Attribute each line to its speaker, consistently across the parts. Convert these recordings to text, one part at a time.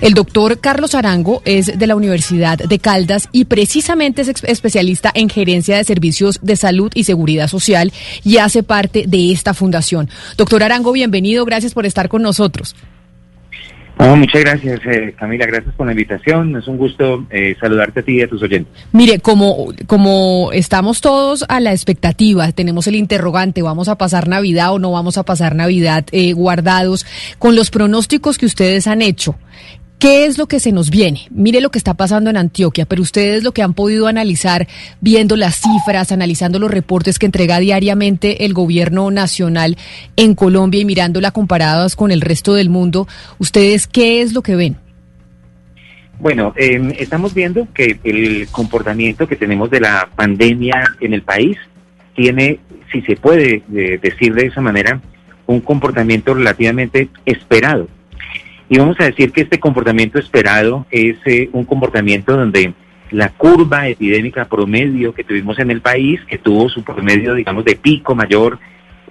Speaker 1: El doctor Carlos Arango es de la Universidad de Caldas y precisamente es especialista en gerencia de servicios de salud y seguridad social y hace parte de esta fundación. Doctor Arango, bienvenido, gracias por estar con nosotros.
Speaker 2: muchas gracias, eh, Camila. Gracias por la invitación. Es un gusto eh, saludarte a ti y a tus oyentes.
Speaker 1: Mire, como, como estamos todos a la expectativa, tenemos el interrogante, ¿vamos a pasar Navidad o no vamos a pasar Navidad eh, guardados? Con los pronósticos que ustedes han hecho, ¿Qué es lo que se nos viene? Mire lo que está pasando en Antioquia, pero ustedes lo que han podido analizar viendo las cifras, analizando los reportes que entrega diariamente el gobierno nacional en Colombia y mirándola comparadas con el resto del mundo, ¿ustedes qué es lo que ven?
Speaker 2: Bueno, em, estamos viendo que el comportamiento que tenemos de la pandemia en el país tiene, si se puede eh, decir de esa manera, un comportamiento relativamente esperado y vamos a decir que este comportamiento esperado es eh, un comportamiento donde la curva epidémica promedio que tuvimos en el país, que tuvo su promedio, digamos, de pico mayor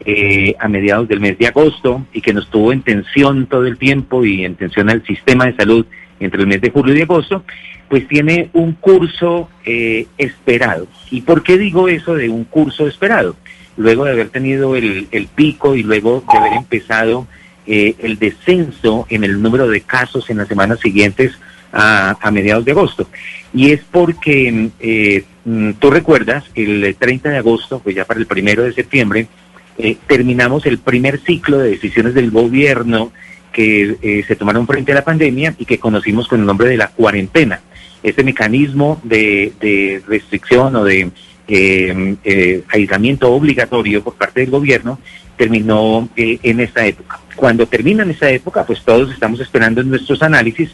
Speaker 2: eh, a mediados del mes de agosto y que nos tuvo en tensión todo el tiempo y en tensión al sistema de salud entre el mes de julio y agosto, pues tiene un curso eh, esperado. ¿Y por qué digo eso de un curso esperado? Luego de haber tenido el, el pico y luego de haber empezado eh, el descenso en el número de casos en las semanas siguientes a, mediados de agosto. Y es porque eh, mm, tú recuerdas, el 30 de agosto, pues ya para el primero de septiembre, eh, terminamos el primer ciclo de decisiones del gobierno que se tomaron frente a la pandemia y que conocimos con el nombre de la cuarentena. Este mecanismo de, de restricción o de aislamiento obligatorio por parte del gobierno terminó en esta época. Cuando termina en esa época, pues todos estamos esperando en nuestros análisis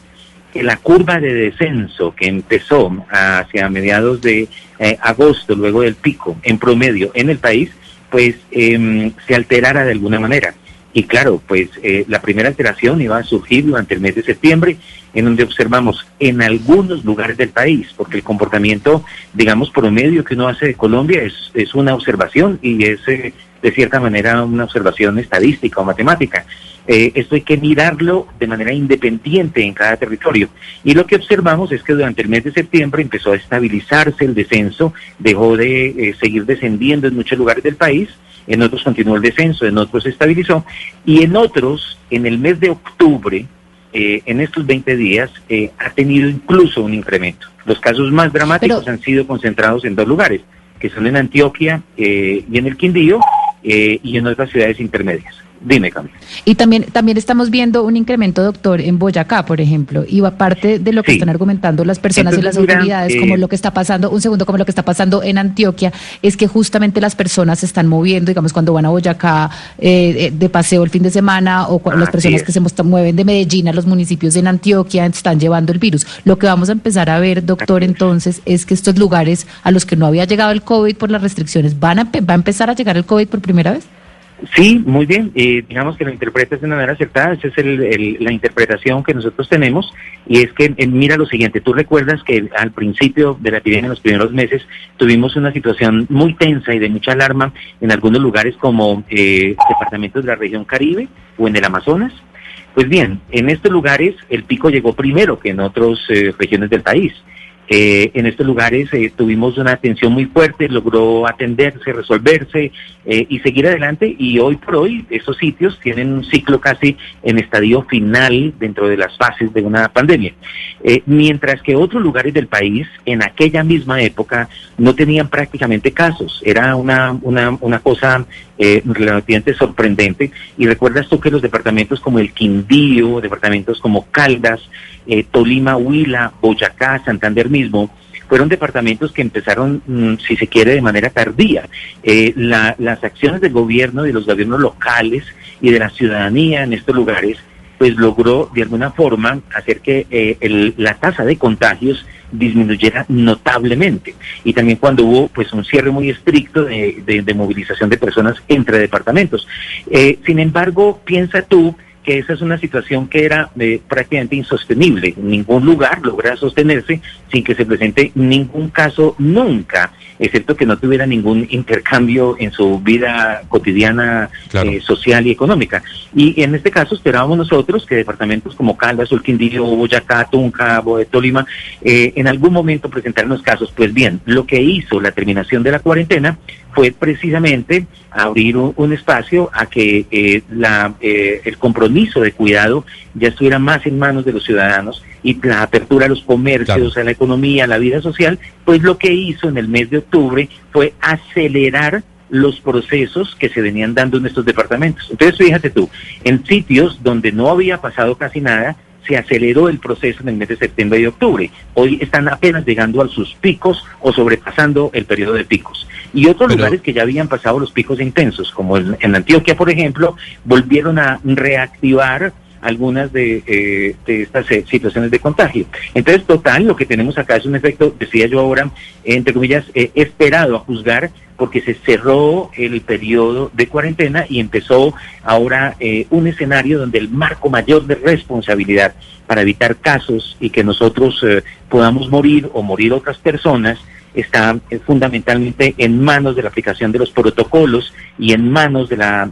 Speaker 2: que la curva de descenso que empezó hacia mediados de eh, agosto, luego del pico, en promedio en el país, pues em, se alterara de alguna manera. Y claro, pues eh, la primera alteración iba a surgir durante el mes de septiembre, en donde observamos en algunos lugares del país, porque el comportamiento, digamos, promedio que uno hace de Colombia es, es una observación y es eh, de cierta manera una observación estadística o matemática. Eh, esto hay que mirarlo de manera independiente en cada territorio. Y lo que observamos es que durante el mes de septiembre empezó a estabilizarse el descenso, dejó de eh, seguir descendiendo en muchos lugares del país, en otros continuó el descenso, en otros se estabilizó, y en otros, en el mes de octubre, eh, en estos 20 días, ha tenido incluso un incremento. Los casos más dramáticos han sido concentrados en dos lugares, que son en Antioquia y en el Quindío, eh, y en otras ciudades intermedias. Dime, Camila.
Speaker 1: Y también, también estamos viendo un incremento, doctor, en Boyacá, por ejemplo, y aparte de lo que están argumentando las personas y las autoridades, como eh, lo que está pasando, un segundo, como lo que está pasando en Antioquia, es que justamente las personas se están moviendo, digamos, cuando van a Boyacá eh, de paseo el fin de semana, o las personas que se mueven de Medellín a los municipios en Antioquia están llevando el virus. Lo que vamos a empezar a ver, doctor, entonces, es que estos lugares a los que no había llegado el COVID por las restricciones, ¿van a, va a empezar a llegar el COVID por primera vez?
Speaker 2: Sí, muy bien. Eh, digamos que lo interpretas de una manera acertada. Esa es el, la interpretación que nosotros tenemos. Y es que, eh, mira lo siguiente, tú recuerdas que al principio de la epidemia, en los primeros meses, tuvimos una situación muy tensa y de mucha alarma en algunos lugares como eh, departamentos de la región Caribe o en el Amazonas. Pues bien, en estos lugares el pico llegó primero que en otras eh, regiones del país. Eh, en estos lugares eh, tuvimos una atención muy fuerte, logró atenderse, resolverse eh, y seguir adelante y hoy por hoy esos sitios tienen un ciclo casi en estadio final dentro de las fases de una pandemia. mientras que otros lugares del país en aquella misma época no tenían prácticamente casos, era una, una, una cosa relativamente sorprendente y recuerdas tú que los departamentos como el Quindío, departamentos como Caldas, Tolima, Huila, Boyacá, Santander, mismo, fueron departamentos que empezaron, mm, si se quiere, de manera tardía. Eh, las acciones del gobierno, de los gobiernos locales y de la ciudadanía en estos lugares, pues logró de alguna forma hacer que eh, la tasa de contagios disminuyera notablemente. Y también cuando hubo pues un cierre muy estricto de, movilización de personas entre departamentos. Eh, sin embargo, piensa tú que esa es una situación que era eh, prácticamente insostenible. Ningún lugar logra sostenerse sin que se presente ningún caso nunca, excepto que no tuviera ningún intercambio en su vida cotidiana, eh, social y económica. Y en este caso esperábamos nosotros que departamentos como Caldas, Quindío, Boyacá, Tunca, Tolima, eh, en algún momento presentaran los casos. Pues bien, lo que hizo la terminación de la cuarentena fue precisamente abrir un, espacio a que eh, la, eh, el compromiso de cuidado ya estuviera más en manos de los ciudadanos y la apertura a los comercios, a la economía, a la vida social, pues lo que hizo en el mes de octubre fue acelerar los procesos que se venían dando en estos departamentos. Entonces, fíjate tú, en sitios donde no había pasado casi nada, se aceleró el proceso en el mes de septiembre y octubre. Hoy están apenas llegando a sus picos o sobrepasando el periodo de picos. Y otros lugares que ya habían pasado los picos intensos, como en, Antioquia, por ejemplo, volvieron a reactivar algunas de, eh, de estas eh, situaciones de contagio. Entonces, total, lo que tenemos acá es un efecto, decía yo ahora, entre comillas, eh, esperado a juzgar porque se cerró el periodo de cuarentena y empezó ahora eh, un escenario donde el marco mayor de responsabilidad para evitar casos y que nosotros eh, podamos morir o morir otras personas está eh, fundamentalmente en manos de la aplicación de los protocolos y en manos de la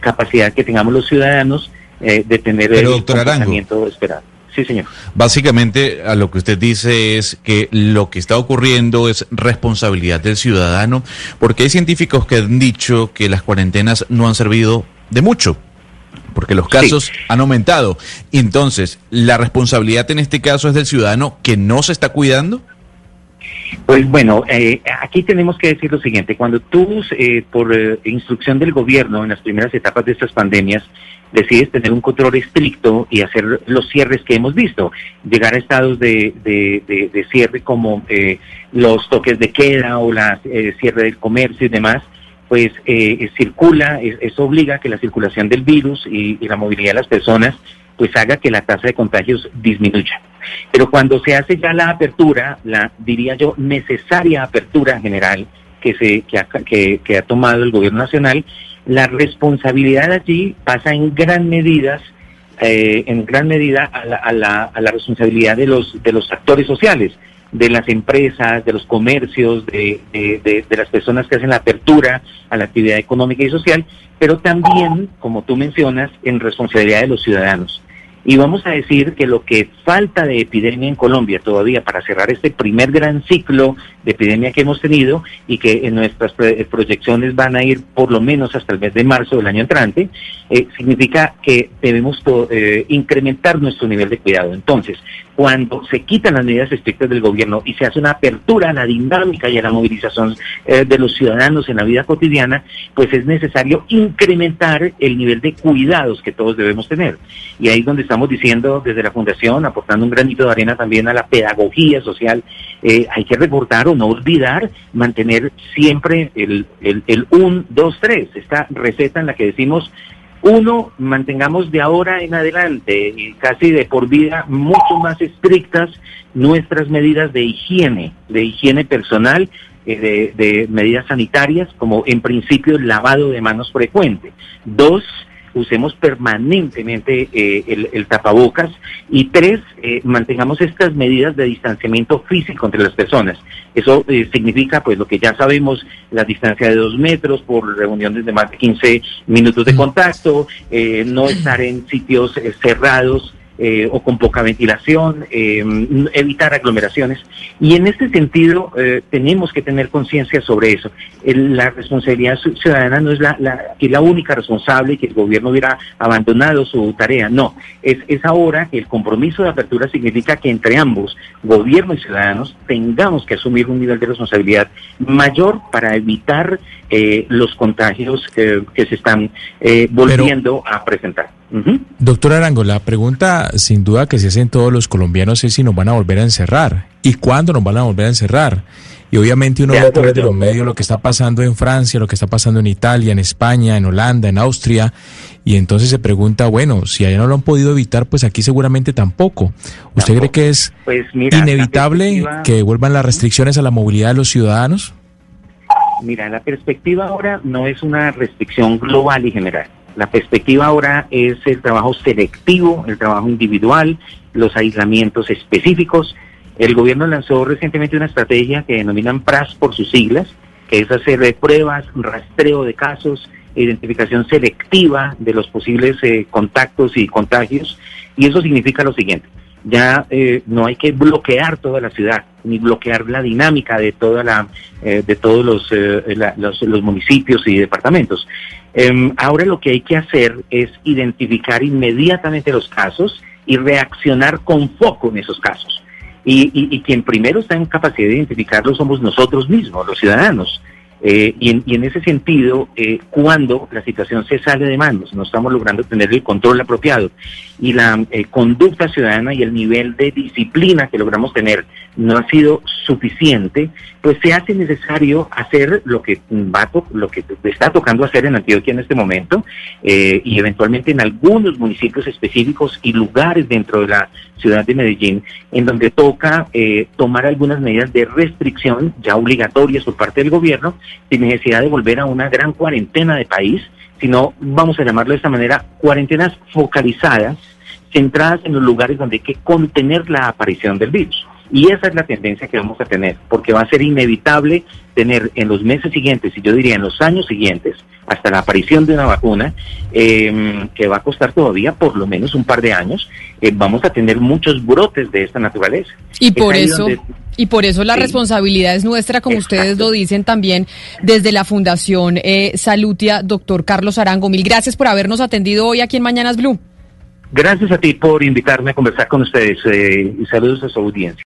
Speaker 2: capacidad que tengamos los ciudadanos de tener el comportamiento esperado. Sí, señor.
Speaker 3: Básicamente, a lo que usted dice es que lo que está ocurriendo es responsabilidad del ciudadano, porque hay científicos que han dicho que las cuarentenas no han servido de mucho, porque los casos han aumentado. Entonces, ¿la responsabilidad en este caso es del ciudadano que no se está cuidando?
Speaker 2: Pues bueno, eh, aquí tenemos que decir lo siguiente, cuando tú, eh, por eh, instrucción del gobierno en las primeras etapas de estas pandemias, decides tener un control estricto y hacer los cierres que hemos visto, llegar a estados de, de, cierre como eh, los toques de queda o la eh, cierre del comercio y demás, pues eh, circula, eso obliga a que la circulación del virus y, la movilidad de las personas pues haga que la tasa de contagios disminuya. Pero cuando se hace ya la apertura, la diría yo necesaria apertura general que se que ha, que ha tomado el gobierno nacional, la responsabilidad allí pasa en gran medida, eh, en gran medida a la, a, la, a la, responsabilidad de los, de los actores sociales, de las empresas, de los comercios, de, de, de, las personas que hacen la apertura a la actividad económica y social, pero también, como tú mencionas, en responsabilidad de los ciudadanos. Y vamos a decir que lo que falta de epidemia en Colombia todavía para cerrar este primer gran ciclo de epidemia que hemos tenido y que en nuestras proyecciones van a ir por lo menos hasta el mes de marzo del año entrante, eh, significa que debemos eh, incrementar nuestro nivel de cuidado. Entonces, cuando se quitan las medidas estrictas del gobierno y se hace una apertura a la dinámica y a la movilización eh, de los ciudadanos en la vida cotidiana, pues es necesario incrementar el nivel de cuidados que todos debemos tener. Y ahí es donde estamos diciendo desde la Fundación, aportando un granito de arena también a la pedagogía social, eh, hay que recordar no olvidar mantener siempre el, el, el 1, 2, 3, esta receta en la que decimos uno, mantengamos de ahora en adelante y casi de por vida mucho más estrictas nuestras medidas de higiene, de higiene personal, eh, de, de medidas sanitarias, como en principio el lavado de manos frecuente. Dos, usemos permanentemente eh, el, tapabocas y tres, eh, mantengamos estas medidas de distanciamiento físico entre las personas. Eso eh, significa, pues, lo que ya sabemos, la distancia de dos metros por reuniones de más de 15 minutos de mm. contacto, no estar en sitios cerrados, eh, o con poca ventilación, eh, evitar aglomeraciones. Y en este sentido eh, tenemos que tener conciencia sobre eso. la responsabilidad ciudadana no es la, la, que la única responsable que el gobierno hubiera abandonado su tarea, no. Es, es ahora que el compromiso de apertura significa que entre ambos, gobierno y ciudadanos, tengamos que asumir un nivel de responsabilidad mayor para evitar los contagios que se están volviendo a presentar.
Speaker 3: Doctor Arango, la pregunta sin duda que se hacen todos los colombianos es si nos van a volver a encerrar y cuándo nos van a volver a encerrar. Y obviamente uno ve a través de los medios lo que está pasando en Francia, lo que está pasando en Italia, en España, en Holanda, en Austria, y entonces se pregunta, bueno, si allá no lo han podido evitar, pues aquí seguramente tampoco. ¿Usted cree que es pues inevitable que vuelvan las restricciones a la movilidad de los ciudadanos?
Speaker 2: Mira, la perspectiva ahora no es una restricción global y general La perspectiva ahora es el trabajo selectivo, el trabajo individual, los aislamientos específicos. El gobierno lanzó recientemente una estrategia que denominan PRAS por sus siglas, que es hacer pruebas, rastreo de casos, identificación selectiva de los posibles eh, contactos y contagios. Y eso significa lo siguiente, ya eh, no hay que bloquear toda la ciudad, ni bloquear la dinámica de toda la, eh, de todos los, los, los, municipios y departamentos. Em, ahora lo que hay que hacer es identificar inmediatamente los casos y reaccionar con foco en esos casos. Y, y, y quien primero está en capacidad de identificarlos somos nosotros mismos, los ciudadanos. Eh, y, en, ese sentido, eh, cuando la situación se sale de manos, no estamos logrando tener el control apropiado y la eh, conducta ciudadana y el nivel de disciplina que logramos tener no ha sido suficiente, pues se hace necesario hacer lo que va lo que está tocando hacer en Antioquia en este momento y eventualmente en algunos municipios específicos y lugares dentro de la ciudad de Medellín, en donde toca tomar algunas medidas de restricción ya obligatorias por parte del gobierno sin necesidad de volver a una gran cuarentena de país, sino, vamos a llamarlo de esta manera, cuarentenas focalizadas, centradas en los lugares donde hay que contener la aparición del virus. Y esa es la tendencia que vamos a tener, porque va a ser inevitable tener en los meses siguientes, y yo diría en los años siguientes, hasta la aparición de una vacuna, em, que va a costar todavía por lo menos un par de años, eh, vamos a tener muchos brotes de esta naturaleza.
Speaker 1: Y por eso... Y por eso la responsabilidad es nuestra, como ustedes lo dicen también desde la Fundación eh, Salutia, doctor Carlos Arango. Mil gracias por habernos atendido hoy aquí en Mañanas Blue.
Speaker 2: Gracias a ti por invitarme a conversar con ustedes eh, y saludos a su audiencia.